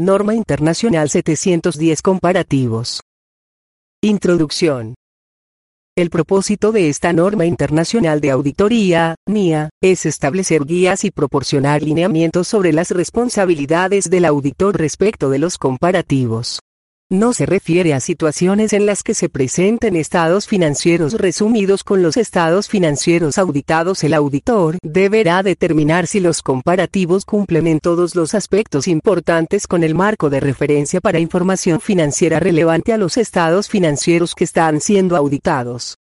Norma Internacional 710 Comparativos. Introducción. El propósito de esta norma internacional de auditoría, NIA, es establecer guías y proporcionar lineamientos sobre las responsabilidades del auditor respecto de los comparativos. No se refiere a situaciones en las que se presenten estados financieros resumidos con los estados financieros auditados. El auditor deberá determinar si los comparativos cumplen en todos los aspectos importantes con el marco de referencia para información financiera relevante a los estados financieros que están siendo auditados.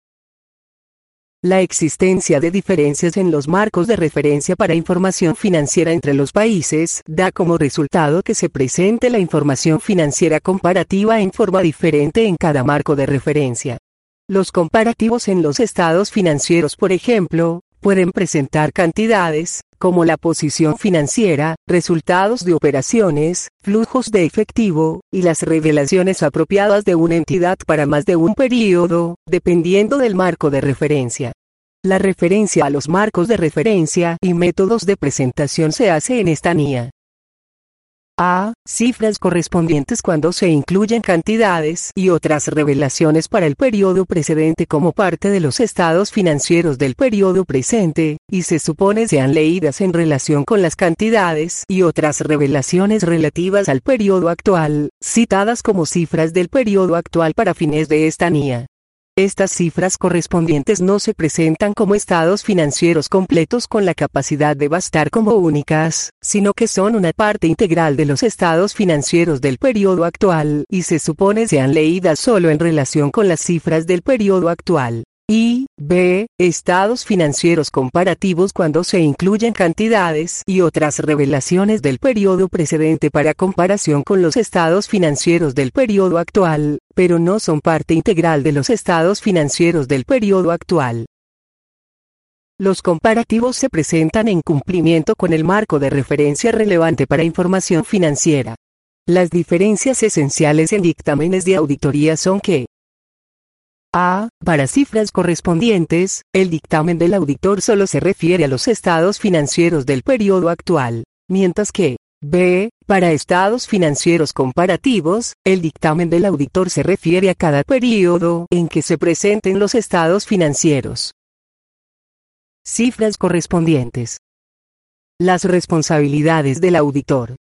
La existencia de diferencias en los marcos de referencia para información financiera entre los países da como resultado que se presente la información financiera comparativa en forma diferente en cada marco de referencia. Los comparativos en los estados financieros, por ejemplo, pueden presentar cantidades, como la posición financiera, resultados de operaciones, flujos de efectivo, y las revelaciones apropiadas de una entidad para más de un periodo, dependiendo del marco de referencia. La referencia a los marcos de referencia y métodos de presentación se hace en esta NIA. A. Cifras correspondientes cuando se incluyen cantidades y otras revelaciones para el periodo precedente como parte de los estados financieros del periodo presente, y se supone sean leídas en relación con las cantidades y otras revelaciones relativas al periodo actual, citadas como cifras del periodo actual para fines de esta NIA. Estas cifras correspondientes no se presentan como estados financieros completos con la capacidad de bastar como únicas, sino que son una parte integral de los estados financieros del periodo actual y se supone sean leídas solo en relación con las cifras del periodo actual. Y, b. Estados financieros comparativos cuando se incluyen cantidades y otras revelaciones del periodo precedente para comparación con los estados financieros del periodo actual, pero no son parte integral de los estados financieros del periodo actual. Los comparativos se presentan en cumplimiento con el marco de referencia relevante para información financiera. Las diferencias esenciales en dictámenes de auditoría son que, a. Para cifras correspondientes, el dictamen del auditor solo se refiere a los estados financieros del periodo actual, mientras que B. Para estados financieros comparativos, el dictamen del auditor se refiere a cada periodo en que se presenten los estados financieros. Cifras correspondientes. Las responsabilidades del auditor.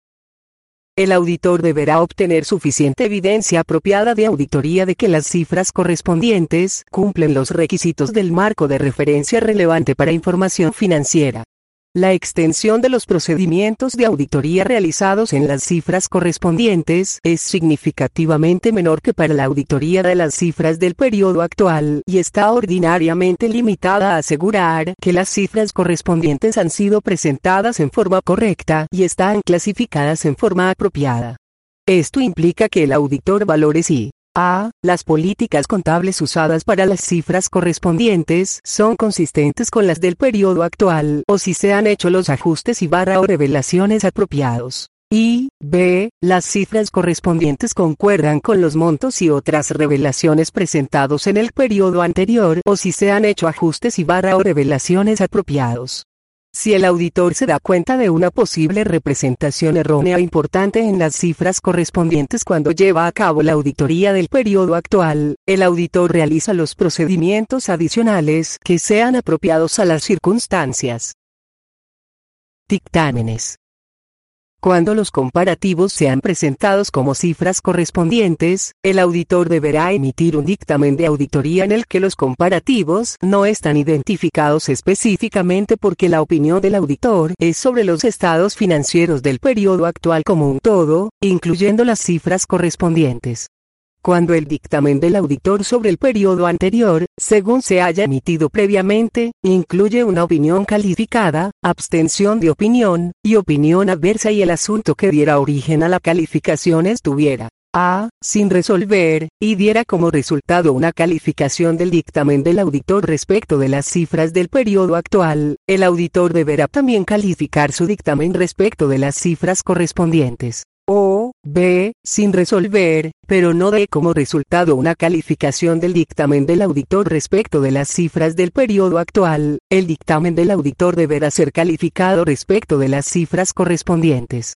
El auditor deberá obtener suficiente evidencia apropiada de auditoría de que las cifras correspondientes cumplen los requisitos del marco de referencia relevante para información financiera. La extensión de los procedimientos de auditoría realizados en las cifras correspondientes es significativamente menor que para la auditoría de las cifras del periodo actual y está ordinariamente limitada a asegurar que las cifras correspondientes han sido presentadas en forma correcta y están clasificadas en forma apropiada. Esto implica que el auditor valore si a. Las políticas contables usadas para las cifras correspondientes son consistentes con las del periodo actual o si se han hecho los ajustes y barra o revelaciones apropiados. Y, b. Las cifras correspondientes concuerdan con los montos y otras revelaciones presentados en el periodo anterior o si se han hecho ajustes y barra o revelaciones apropiados. Si el auditor se da cuenta de una posible representación errónea importante en las cifras correspondientes cuando lleva a cabo la auditoría del periodo actual, el auditor realiza los procedimientos adicionales que sean apropiados a las circunstancias. Dictámenes. Cuando los comparativos sean presentados como cifras correspondientes, el auditor deberá emitir un dictamen de auditoría en el que los comparativos no están identificados específicamente porque la opinión del auditor es sobre los estados financieros del periodo actual como un todo, incluyendo las cifras correspondientes cuando el dictamen del auditor sobre el periodo anterior, según se haya emitido previamente, incluye una opinión calificada, abstención de opinión, y opinión adversa y el asunto que diera origen a la calificación estuviera a. sin resolver, y diera como resultado una calificación del dictamen del auditor respecto de las cifras del periodo actual, el auditor deberá también calificar su dictamen respecto de las cifras correspondientes b, sin resolver, pero no dé como resultado una calificación del dictamen del auditor respecto de las cifras del periodo actual, el dictamen del auditor deberá ser calificado respecto de las cifras correspondientes.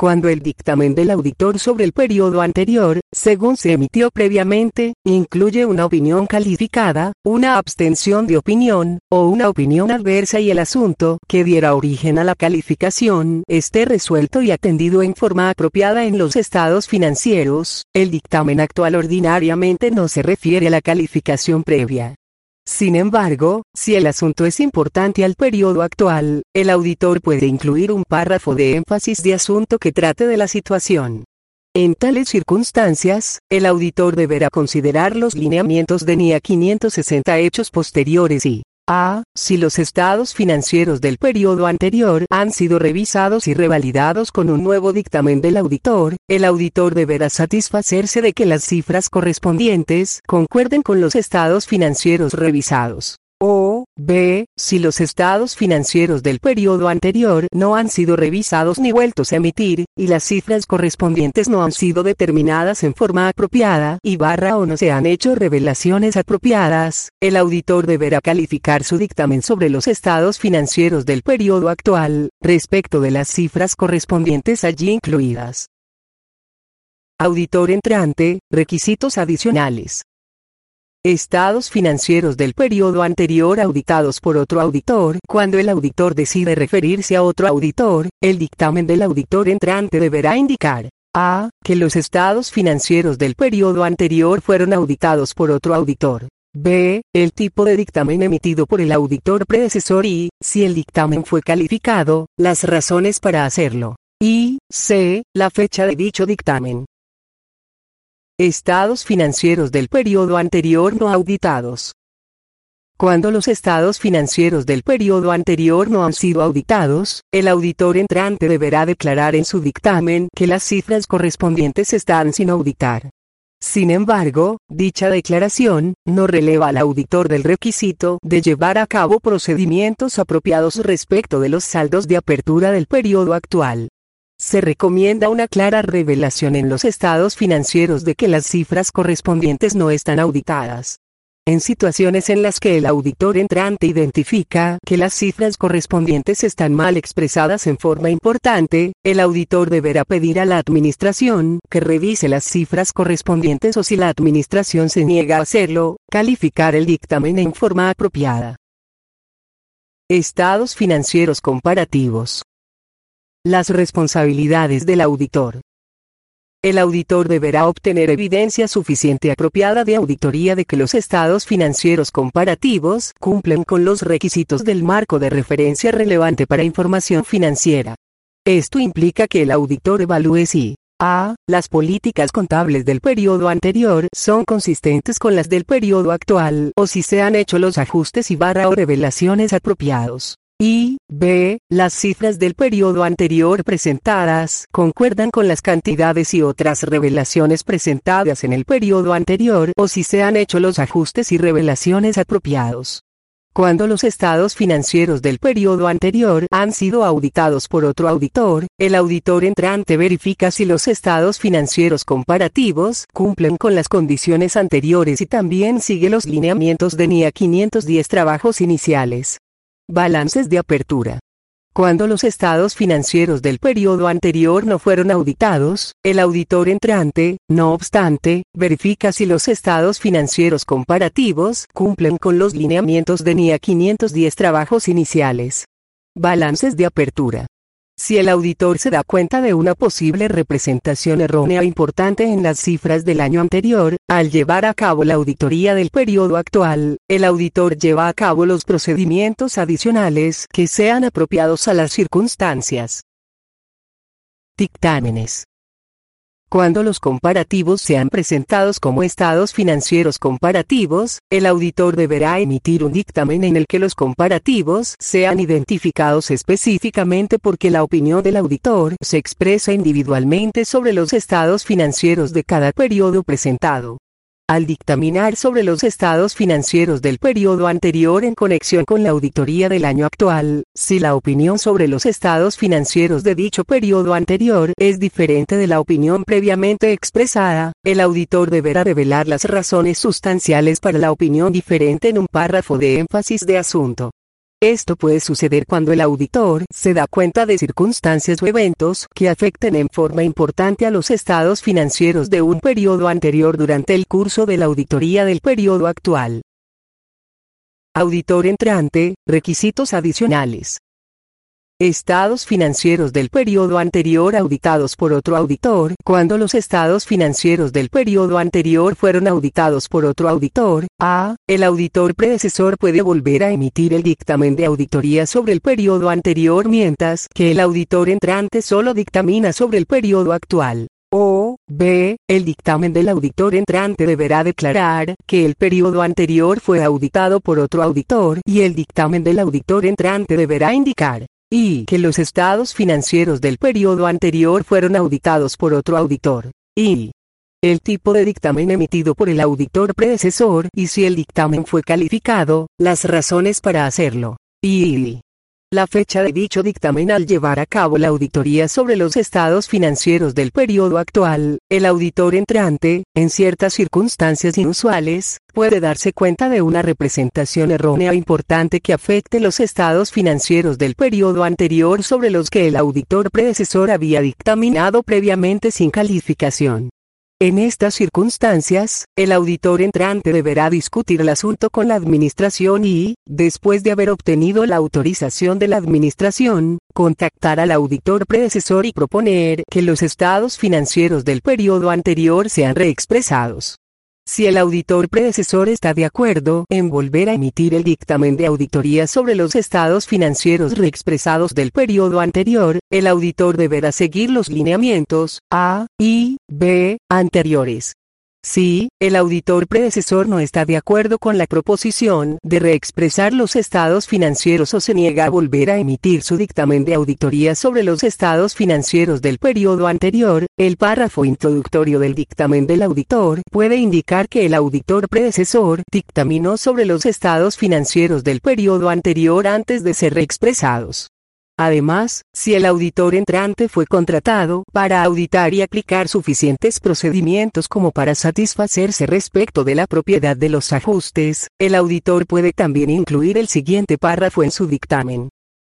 Cuando el dictamen del auditor sobre el periodo anterior, según se emitió previamente, incluye una opinión calificada, una abstención de opinión, o una opinión adversa y el asunto que diera origen a la calificación esté resuelto y atendido en forma apropiada en los estados financieros, el dictamen actual ordinariamente no se refiere a la calificación previa. Sin embargo, si el asunto es importante al periodo actual, el auditor puede incluir un párrafo de énfasis de asunto que trate de la situación. En tales circunstancias, el auditor deberá considerar los lineamientos de NIA 560 hechos posteriores y a. Si los estados financieros del periodo anterior han sido revisados y revalidados con un nuevo dictamen del auditor, el auditor deberá satisfacerse de que las cifras correspondientes concuerden con los estados financieros revisados. B, si los estados financieros del periodo anterior no han sido revisados ni vueltos a emitir, y las cifras correspondientes no han sido determinadas en forma apropiada y barra o no se han hecho revelaciones apropiadas, el auditor deberá calificar su dictamen sobre los estados financieros del periodo actual, respecto de las cifras correspondientes allí incluidas. Auditor entrante, requisitos adicionales. Estados financieros del periodo anterior auditados por otro auditor. Cuando el auditor decide referirse a otro auditor, el dictamen del auditor entrante deberá indicar a. que los estados financieros del periodo anterior fueron auditados por otro auditor. B. El tipo de dictamen emitido por el auditor predecesor y, si el dictamen fue calificado, las razones para hacerlo. Y, C. La fecha de dicho dictamen. Estados financieros del periodo anterior no auditados. Cuando los estados financieros del periodo anterior no han sido auditados, el auditor entrante deberá declarar en su dictamen que las cifras correspondientes están sin auditar. Sin embargo, dicha declaración no releva al auditor del requisito de llevar a cabo procedimientos apropiados respecto de los saldos de apertura del periodo actual. Se recomienda una clara revelación en los estados financieros de que las cifras correspondientes no están auditadas. En situaciones en las que el auditor entrante identifica que las cifras correspondientes están mal expresadas en forma importante, el auditor deberá pedir a la administración que revise las cifras correspondientes o si la administración se niega a hacerlo, calificar el dictamen en forma apropiada. Estados financieros comparativos. Las responsabilidades del auditor. El auditor deberá obtener evidencia suficiente apropiada de auditoría de que los estados financieros comparativos cumplen con los requisitos del marco de referencia relevante para información financiera. Esto implica que el auditor evalúe si a. Las políticas contables del periodo anterior son consistentes con las del periodo actual o si se han hecho los ajustes y barra o revelaciones apropiados. Y, B, las cifras del periodo anterior presentadas concuerdan con las cantidades y otras revelaciones presentadas en el periodo anterior o si se han hecho los ajustes y revelaciones apropiados. Cuando los estados financieros del periodo anterior han sido auditados por otro auditor, el auditor entrante verifica si los estados financieros comparativos cumplen con las condiciones anteriores y también sigue los lineamientos de NIA 510 trabajos iniciales. Balances de apertura. Cuando los estados financieros del periodo anterior no fueron auditados, el auditor entrante, no obstante, verifica si los estados financieros comparativos cumplen con los lineamientos de NIA 510 trabajos iniciales. Balances de apertura. Si el auditor se da cuenta de una posible representación errónea importante en las cifras del año anterior, al llevar a cabo la auditoría del periodo actual, el auditor lleva a cabo los procedimientos adicionales que sean apropiados a las circunstancias. Dictámenes. Cuando los comparativos sean presentados como estados financieros comparativos, el auditor deberá emitir un dictamen en el que los comparativos sean identificados específicamente porque la opinión del auditor se expresa individualmente sobre los estados financieros de cada periodo presentado al dictaminar sobre los estados financieros del periodo anterior en conexión con la auditoría del año actual, si la opinión sobre los estados financieros de dicho periodo anterior es diferente de la opinión previamente expresada, el auditor deberá revelar las razones sustanciales para la opinión diferente en un párrafo de énfasis de asunto. Esto puede suceder cuando el auditor se da cuenta de circunstancias o eventos que afecten en forma importante a los estados financieros de un periodo anterior durante el curso de la auditoría del periodo actual. Auditor entrante, requisitos adicionales. Estados financieros del periodo anterior auditados por otro auditor. Cuando los estados financieros del periodo anterior fueron auditados por otro auditor, A. El auditor predecesor puede volver a emitir el dictamen de auditoría sobre el periodo anterior mientras que el auditor entrante solo dictamina sobre el periodo actual. O, B, el dictamen del auditor entrante deberá declarar que el periodo anterior fue auditado por otro auditor y el dictamen del auditor entrante deberá indicar y que los estados financieros del periodo anterior fueron auditados por otro auditor, y el tipo de dictamen emitido por el auditor predecesor y si el dictamen fue calificado, las razones para hacerlo, y la fecha de dicho dictamen al llevar a cabo la auditoría sobre los estados financieros del periodo actual, el auditor entrante, en ciertas circunstancias inusuales, puede darse cuenta de una representación errónea importante que afecte los estados financieros del periodo anterior sobre los que el auditor predecesor había dictaminado previamente sin calificación. En estas circunstancias, el auditor entrante deberá discutir el asunto con la administración y, después de haber obtenido la autorización de la administración, contactar al auditor predecesor y proponer que los estados financieros del periodo anterior sean reexpresados. Si el auditor predecesor está de acuerdo en volver a emitir el dictamen de auditoría sobre los estados financieros reexpresados del periodo anterior, el auditor deberá seguir los lineamientos A, I, B, anteriores. Si, el auditor predecesor no está de acuerdo con la proposición de reexpresar los estados financieros o se niega a volver a emitir su dictamen de auditoría sobre los estados financieros del periodo anterior, el párrafo introductorio del dictamen del auditor puede indicar que el auditor predecesor dictaminó sobre los estados financieros del periodo anterior antes de ser reexpresados. Además, si el auditor entrante fue contratado para auditar y aplicar suficientes procedimientos como para satisfacerse respecto de la propiedad de los ajustes, el auditor puede también incluir el siguiente párrafo en su dictamen.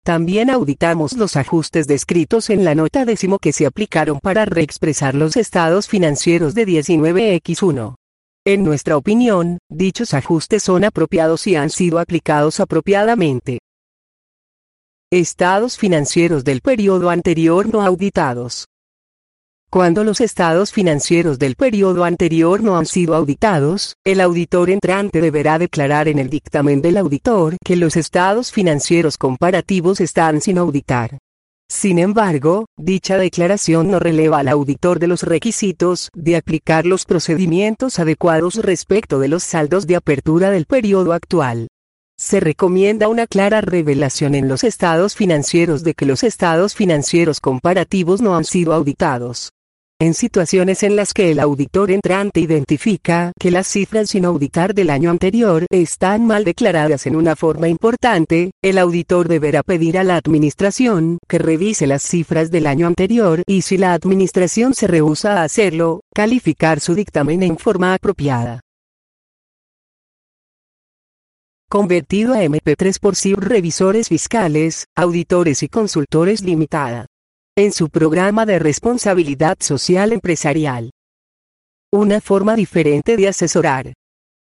También auditamos los ajustes descritos en la nota décimo que se aplicaron para reexpresar los estados financieros de 19X1. En nuestra opinión, dichos ajustes son apropiados y han sido aplicados apropiadamente. Estados financieros del periodo anterior no auditados. Cuando los estados financieros del periodo anterior no han sido auditados, el auditor entrante deberá declarar en el dictamen del auditor que los estados financieros comparativos están sin auditar. Sin embargo, dicha declaración no releva al auditor de los requisitos de aplicar los procedimientos adecuados respecto de los saldos de apertura del periodo actual. Se recomienda una clara revelación en los estados financieros de que los estados financieros comparativos no han sido auditados. En situaciones en las que el auditor entrante identifica que las cifras sin auditar del año anterior están mal declaradas en una forma importante, el auditor deberá pedir a la administración que revise las cifras del año anterior y si la administración se rehúsa a hacerlo, calificar su dictamen en forma apropiada convertido a MP3 por CIR Revisores Fiscales, Auditores y Consultores Limitada. En su programa de responsabilidad social empresarial. Una forma diferente de asesorar.